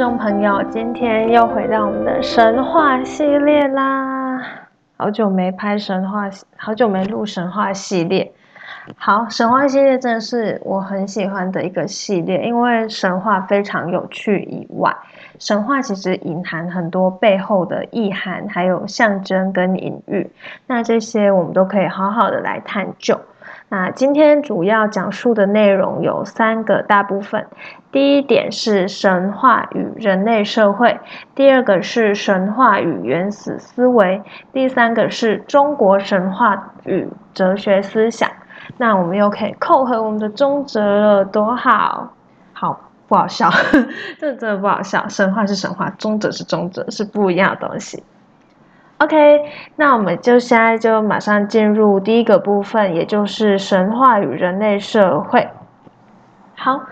众朋友，今天又回到我们的神话系列啦！好久没拍神话，好久没录神话系列。好，神话系列真的是我很喜欢的一个系列，因为神话非常有趣以外，神话其实隐含很多背后的意涵，还有象征跟隐喻。那这些我们都可以好好的来探究。那今天主要讲述的内容有三个大部分。第一点是神话与人类社会，第二个是神话与原始思维，第三个是中国神话与哲学思想。那我们又可以扣合我们的中哲了，多好！好不好笑？这真的不好笑。神话是神话，中哲是中哲，是不一样的东西。OK，那我们就现在就马上进入第一个部分，也就是神话与人类社会。好。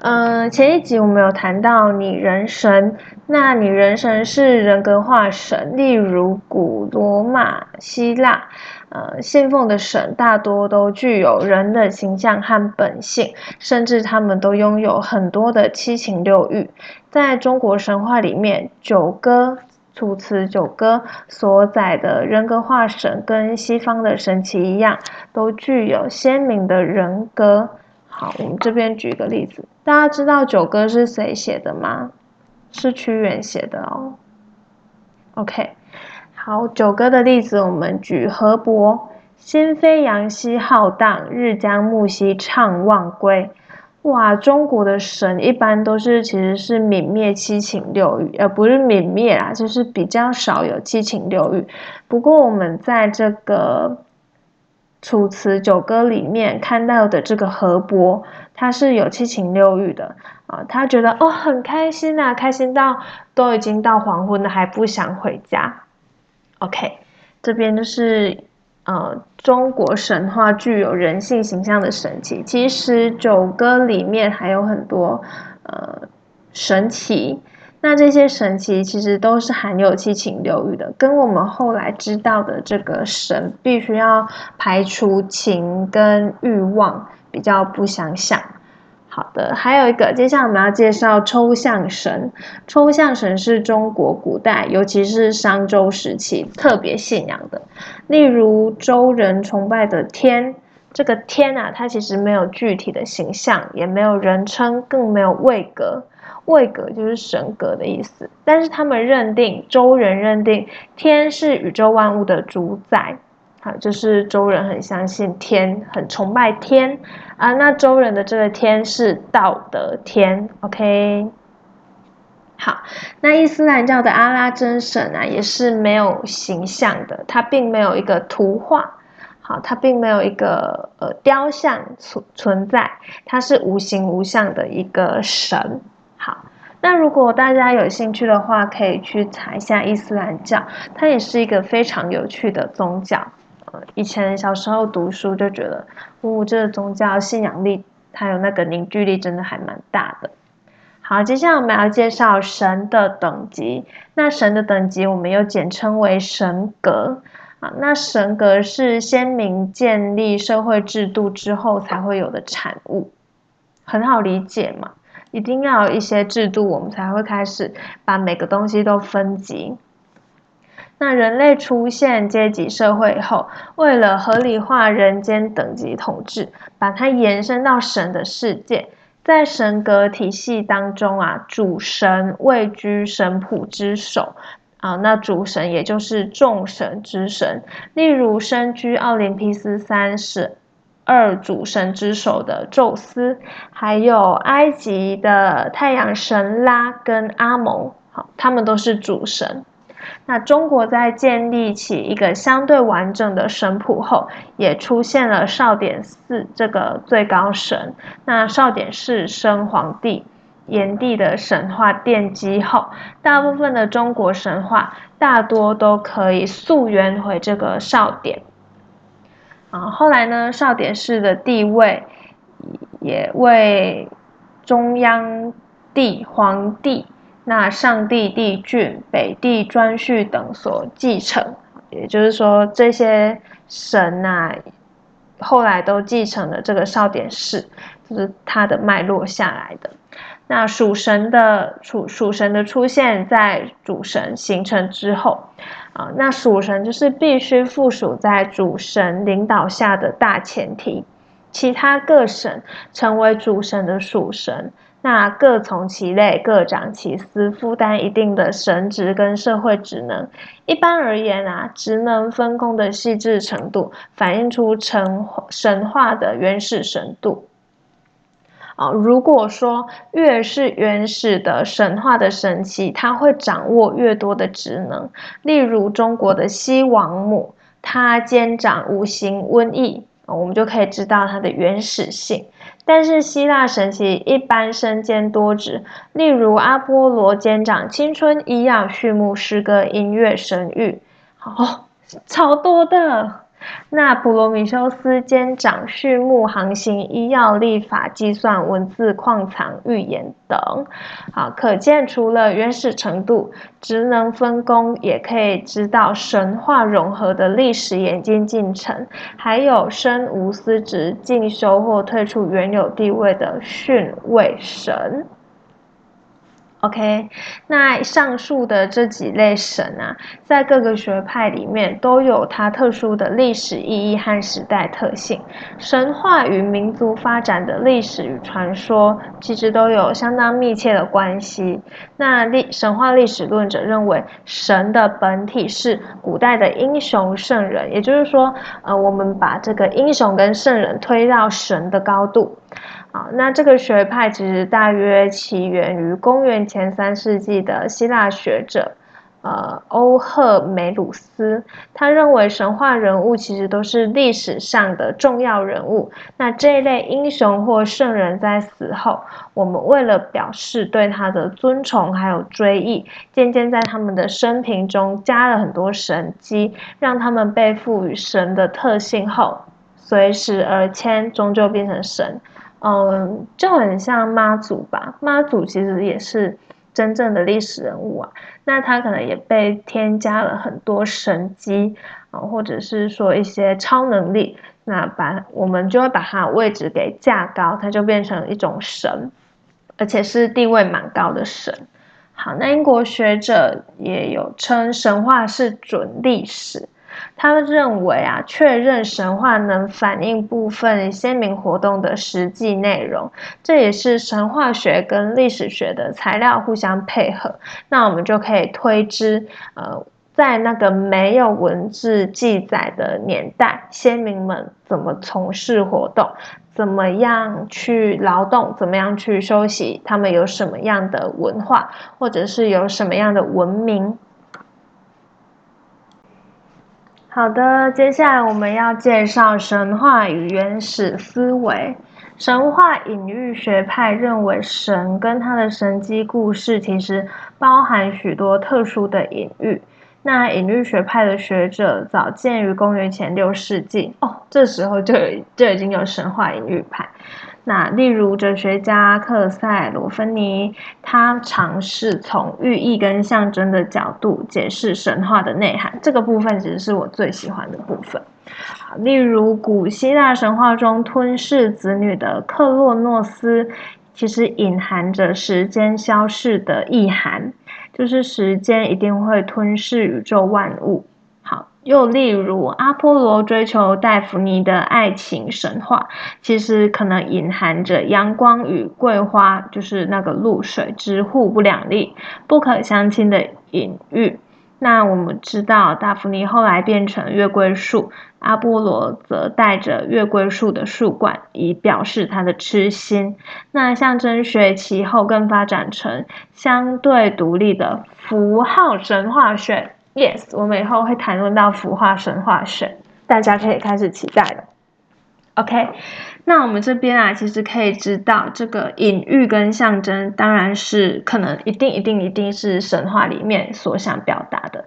嗯，前一集我们有谈到拟人神，那拟人神是人格化神，例如古罗马、希腊，呃，信奉的神大多都具有人的形象和本性，甚至他们都拥有很多的七情六欲。在中国神话里面，九歌、楚辞九歌所载的人格化神，跟西方的神奇一样，都具有鲜明的人格。好，我们这边举一个例子，大家知道《九歌》是谁写的吗？是屈原写的哦。OK，好，《九歌》的例子我们举河伯：心飞扬兮浩荡，日将暮兮怅忘归。哇，中国的神一般都是其实是泯灭七情六欲，呃，不是泯灭啦，就是比较少有七情六欲。不过我们在这个。楚辞九歌里面看到的这个河伯，他是有七情六欲的啊，他觉得哦很开心呐，开心到都已经到黄昏了还不想回家。OK，这边就是呃中国神话具有人性形象的神奇，其实九歌里面还有很多呃神奇。那这些神奇其实都是含有七情六欲的，跟我们后来知道的这个神必须要排除情跟欲望比较不相像。好的，还有一个，接下来我们要介绍抽象神。抽象神是中国古代，尤其是商周时期特别信仰的，例如周人崇拜的天。这个天啊，它其实没有具体的形象，也没有人称，更没有位格。位格就是神格的意思。但是他们认定，周人认定天是宇宙万物的主宰。好，就是周人很相信天，很崇拜天啊。那周人的这个天是道德天。OK。好，那伊斯兰教的阿拉真神啊，也是没有形象的，它并没有一个图画。好，它并没有一个呃雕像存存在，它是无形无相的一个神。好，那如果大家有兴趣的话，可以去查一下伊斯兰教，它也是一个非常有趣的宗教。以前小时候读书就觉得，哦，这个宗教信仰力还有那个凝聚力真的还蛮大的。好，接下来我们要介绍神的等级。那神的等级，我们又简称为神格。啊，那神格是先民建立社会制度之后才会有的产物，很好理解嘛？一定要有一些制度，我们才会开始把每个东西都分级。那人类出现阶级社会后，为了合理化人间等级统治，把它延伸到神的世界，在神格体系当中啊，主神位居神谱之首。啊，那主神也就是众神之神，例如身居奥林匹斯三十二主神之首的宙斯，还有埃及的太阳神拉跟阿蒙，好，他们都是主神。那中国在建立起一个相对完整的神谱后，也出现了少典寺这个最高神。那少典是生皇帝。炎帝的神话奠基后，大部分的中国神话大多都可以溯源回这个少典。啊，后来呢，少典氏的地位也为中央帝、皇帝、那上帝帝俊、北帝颛顼等所继承。也就是说，这些神呐，后来都继承了这个少典氏，就是它的脉络下来的。那属神的属属神的出现在主神形成之后，啊，那属神就是必须附属在主神领导下的大前提，其他各神成为主神的属神。那各从其类，各长其司，负担一定的神职跟社会职能。一般而言啊，职能分工的细致程度，反映出神神话的原始神度。啊，如果说越是原始的神话的神奇，它会掌握越多的职能。例如中国的西王母，它兼掌五行瘟疫，我们就可以知道它的原始性。但是希腊神祇一般身兼多职，例如阿波罗兼掌青春、医药、畜牧、诗歌、音乐、神谕，好，超多的。那普罗米修斯兼掌畜牧、航行、医药、立法、计算、文字、矿藏、预言等。好，可见除了原始程度、职能分工，也可以知道神话融合的历史演进进程，还有身无私职、进修或退出原有地位的训位神。OK，那上述的这几类神啊，在各个学派里面都有它特殊的历史意义和时代特性。神话与民族发展的历史与传说，其实都有相当密切的关系。那历神话历史论者认为，神的本体是古代的英雄圣人，也就是说，呃，我们把这个英雄跟圣人推到神的高度。好，那这个学派其实大约起源于公元前三世纪的希腊学者，呃，欧赫梅鲁斯。他认为神话人物其实都是历史上的重要人物。那这一类英雄或圣人在死后，我们为了表示对他的尊崇还有追忆，渐渐在他们的生平中加了很多神机，让他们被赋予神的特性后，随时而迁，终究变成神。嗯，就很像妈祖吧。妈祖其实也是真正的历史人物啊。那他可能也被添加了很多神机啊，或者是说一些超能力。那把我们就会把他位置给架高，他就变成一种神，而且是地位蛮高的神。好，那英国学者也有称神话是准历史。他认为啊，确认神话能反映部分先民活动的实际内容，这也是神话学跟历史学的材料互相配合。那我们就可以推知，呃，在那个没有文字记载的年代，先民们怎么从事活动，怎么样去劳动，怎么样去休息，他们有什么样的文化，或者是有什么样的文明。好的，接下来我们要介绍神话与原始思维。神话隐喻学派认为，神跟他的神机故事其实包含许多特殊的隐喻。那隐喻学派的学者早见于公元前六世纪哦，这时候就有就已经有神话隐喻派。那例如哲学家克塞罗芬尼，他尝试从寓意跟象征的角度解释神话的内涵。这个部分其实是我最喜欢的部分。例如古希腊神话中吞噬子女的克洛诺斯，其实隐含着时间消逝的意涵，就是时间一定会吞噬宇宙万物。又例如，阿波罗追求戴芙妮的爱情神话，其实可能隐含着阳光与桂花，就是那个露水之互不两立、不可相亲的隐喻。那我们知道，戴芙妮后来变成月桂树，阿波罗则带着月桂树的树冠，以表示他的痴心。那象征学其后更发展成相对独立的符号神话学。Yes，我们以后会谈论到腐化神话学，大家可以开始期待了。OK，那我们这边啊，其实可以知道，这个隐喻跟象征，当然是可能一定、一定、一定是神话里面所想表达的。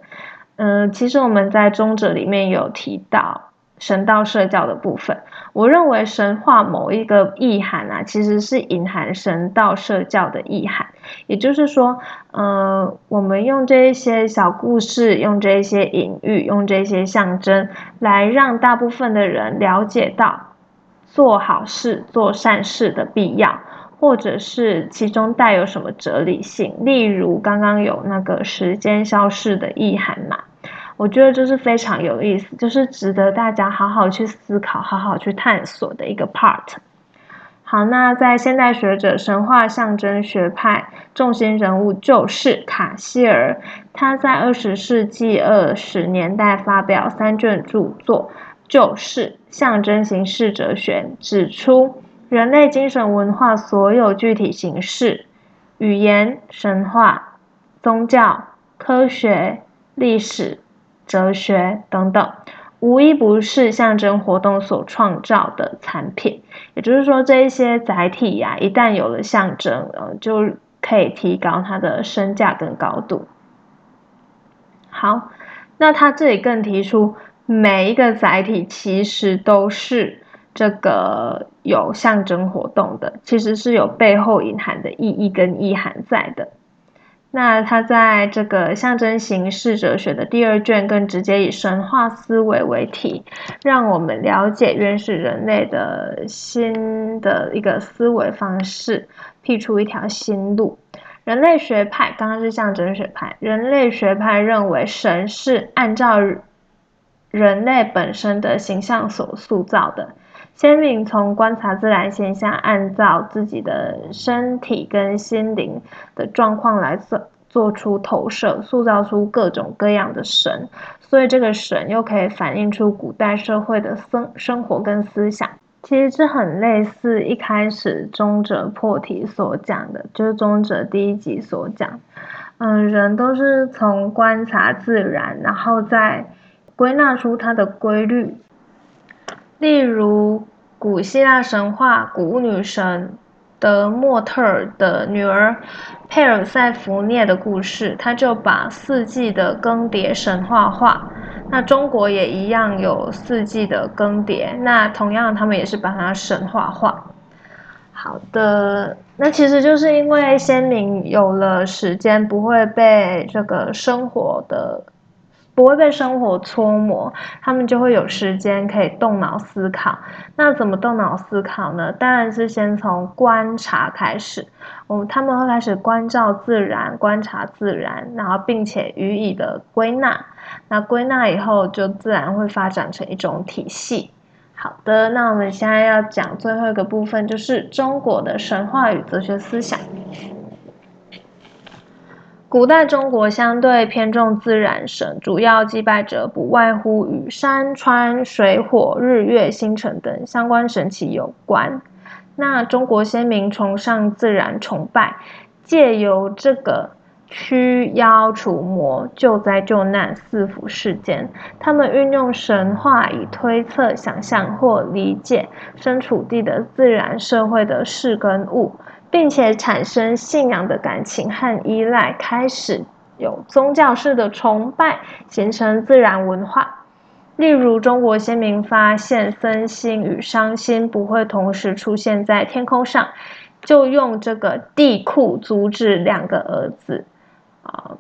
嗯，其实我们在中者里面有提到。神道社教的部分，我认为神话某一个意涵啊，其实是隐含神道社教的意涵。也就是说，呃，我们用这一些小故事，用这一些隐喻，用这些象征，来让大部分的人了解到做好事、做善事的必要，或者是其中带有什么哲理性，例如刚刚有那个时间消逝的意涵嘛，我觉得这是非常有意思，就是值得大家好好去思考、好好去探索的一个 part。好，那在现代学者神话象征学派重心人物就是卡希尔，他在二十世纪二十年代发表三卷著作，就是象征形式哲学，指出人类精神文化所有具体形式，语言、神话、宗教、科学、历史、哲学等等。无一不是象征活动所创造的产品，也就是说，这一些载体呀，一旦有了象征，呃，就可以提高它的身价跟高度。好，那他这里更提出，每一个载体其实都是这个有象征活动的，其实是有背后隐含的意义跟意涵在的。那他在这个象征形式哲学的第二卷，更直接以神话思维为题，让我们了解原始人类的新的一个思维方式，辟出一条新路。人类学派刚刚是象征学派，人类学派认为神是按照人类本身的形象所塑造的。先民从观察自然现象，按照自己的身体跟心灵的状况来做做出投射，塑造出各种各样的神。所以这个神又可以反映出古代社会的生生活跟思想。其实这很类似一开始中者破题所讲的，就是中者第一集所讲。嗯，人都是从观察自然，然后再归纳出它的规律。例如，古希腊神话古女神德莫特的女儿佩尔塞福涅的故事，他就把四季的更迭神话化。那中国也一样有四季的更迭，那同样他们也是把它神话化。好的，那其实就是因为先民有了时间，不会被这个生活的。不会被生活搓磨，他们就会有时间可以动脑思考。那怎么动脑思考呢？当然是先从观察开始。我他们会开始关照自然，观察自然，然后并且予以的归纳。那归纳以后，就自然会发展成一种体系。好的，那我们现在要讲最后一个部分，就是中国的神话与哲学思想。古代中国相对偏重自然神，主要祭拜者不外乎与山川、水火、日月星辰等相关神奇有关。那中国先民崇尚自然崇拜，借由这个驱妖除魔、救灾救难四福事件，他们运用神话以推测、想象或理解身处地的自然社会的事跟物。并且产生信仰的感情和依赖，开始有宗教式的崇拜，形成自然文化。例如，中国先民发现僧心与伤心不会同时出现在天空上，就用这个地库阻止两个儿子啊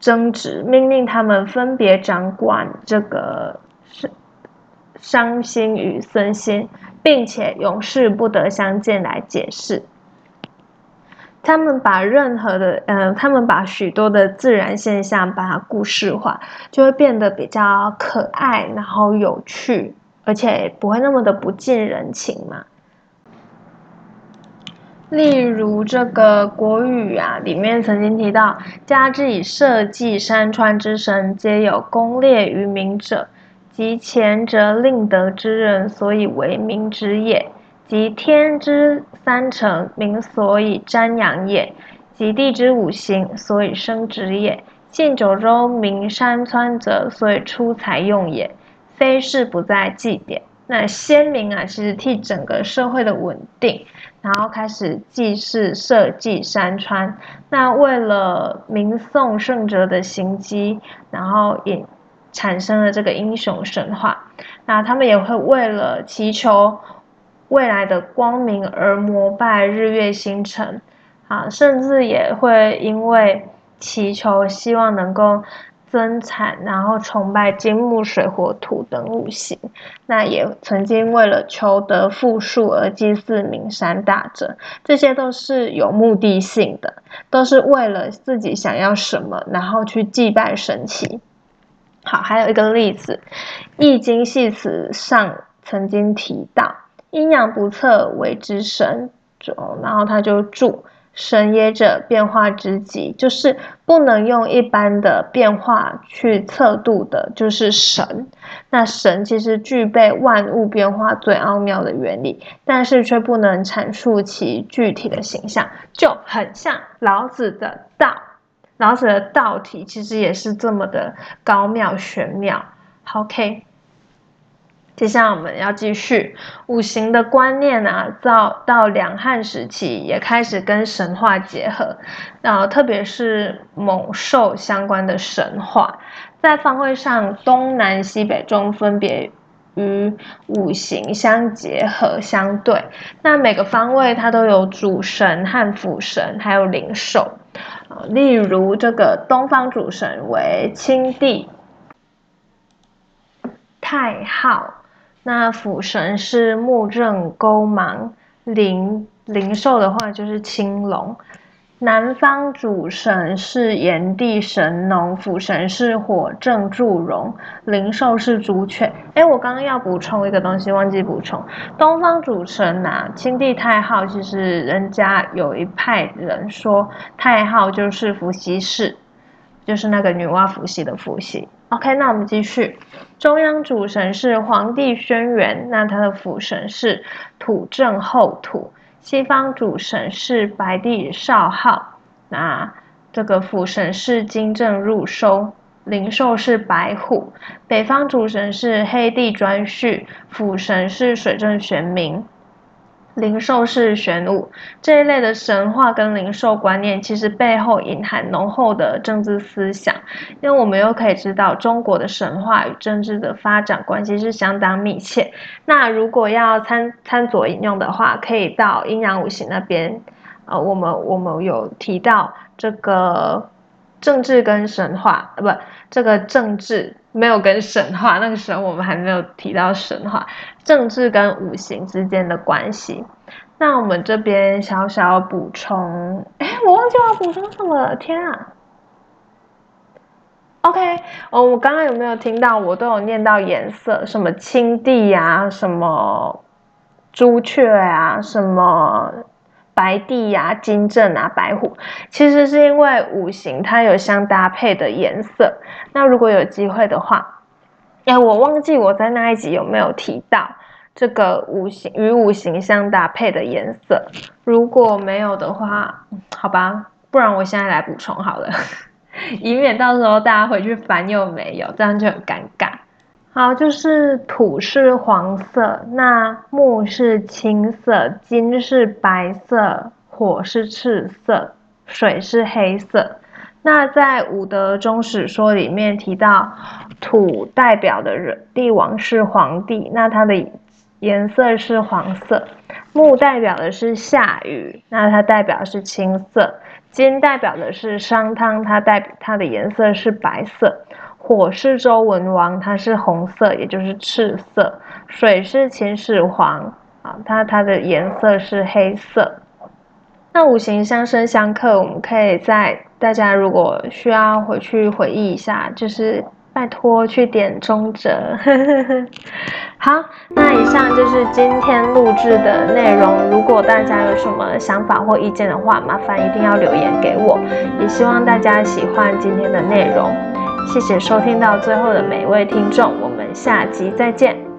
争执，命令他们分别掌管这个伤伤心与森心，并且永世不得相见来解释。他们把任何的，嗯，他们把许多的自然现象把它故事化，就会变得比较可爱，然后有趣，而且不会那么的不近人情嘛。例如这个国语啊，里面曾经提到：“家之以社稷山川之神，皆有功烈于民者，及前者令德之人，所以为民之也。”及天之三成，民所以瞻仰也；及地之五行，所以生殖也。信九州名山川者，所以出财用也。非是不在祭典。那先民啊，其实替整个社会的稳定，然后开始祭祀社稷山川。那为了明颂圣哲的行迹，然后引产生了这个英雄神话。那他们也会为了祈求。未来的光明而膜拜日月星辰，啊，甚至也会因为祈求希望能够增产，然后崇拜金木水火土等五行。那也曾经为了求得富庶而祭祀名山大者，这些都是有目的性的，都是为了自己想要什么，然后去祭拜神奇。好，还有一个例子，《易经系辞》上曾经提到：“阴阳不测为之神。”然后他就注。神也者，变化之极，就是不能用一般的变化去测度的，就是神。那神其实具备万物变化最奥妙的原理，但是却不能阐述其具体的形象，就很像老子的道。老子的道体其实也是这么的高妙玄妙。OK。接下来我们要继续。五行的观念啊，到到两汉时期也开始跟神话结合，然后特别是猛兽相关的神话，在方位上东南西北中分别与五行相结合相对，那每个方位它都有主神和辅神，还有灵兽。例如这个东方主神为青帝太昊。那辅神是木正勾芒，灵灵兽的话就是青龙。南方主神是炎帝神农，辅神是火正祝融，灵兽是朱雀。哎，我刚刚要补充一个东西，忘记补充。东方主神呐，青帝太昊，其实人家有一派人说太昊就是伏羲氏，就是那个女娲伏羲的伏羲。OK，那我们继续。中央主神是皇帝轩辕，那他的辅神是土正后土。西方主神是白帝少昊，那这个辅神是金正入收，灵兽是白虎。北方主神是黑帝颛顼，辅神是水正玄冥。灵兽是玄武这一类的神话跟灵兽观念，其实背后隐含浓厚的政治思想。因为我们又可以知道，中国的神话与政治的发展关系是相当密切。那如果要参参左引用的话，可以到阴阳五行那边。呃，我们我们有提到这个政治跟神话，呃，不，这个政治。没有跟神话，那个时候我们还没有提到神话，政治跟五行之间的关系。那我们这边小小补充，哎，我忘记我要补充什么了，天啊！OK，哦，我刚刚有没有听到？我都有念到颜色，什么青帝呀，什么朱雀啊，什么。白帝呀，金正啊，白虎，其实是因为五行它有相搭配的颜色。那如果有机会的话，哎，我忘记我在那一集有没有提到这个五行与五行相搭配的颜色。如果没有的话，好吧，不然我现在来补充好了，以免到时候大家回去翻又没有，这样就很尴。好，就是土是黄色，那木是青色，金是白色，火是赤色，水是黑色。那在五德中史说里面提到，土代表的人帝王是皇帝，那它的颜色是黄色；木代表的是夏禹，那它代表是青色；金代表的是商汤，它代它的颜色是白色。火是周文王，它是红色，也就是赤色；水是秦始皇，啊，它它的颜色是黑色。那五行相生相克，我们可以在大家如果需要回去回忆一下，就是拜托去点中折。好，那以上就是今天录制的内容。如果大家有什么想法或意见的话，麻烦一定要留言给我。也希望大家喜欢今天的内容。谢谢收听到最后的每一位听众，我们下集再见。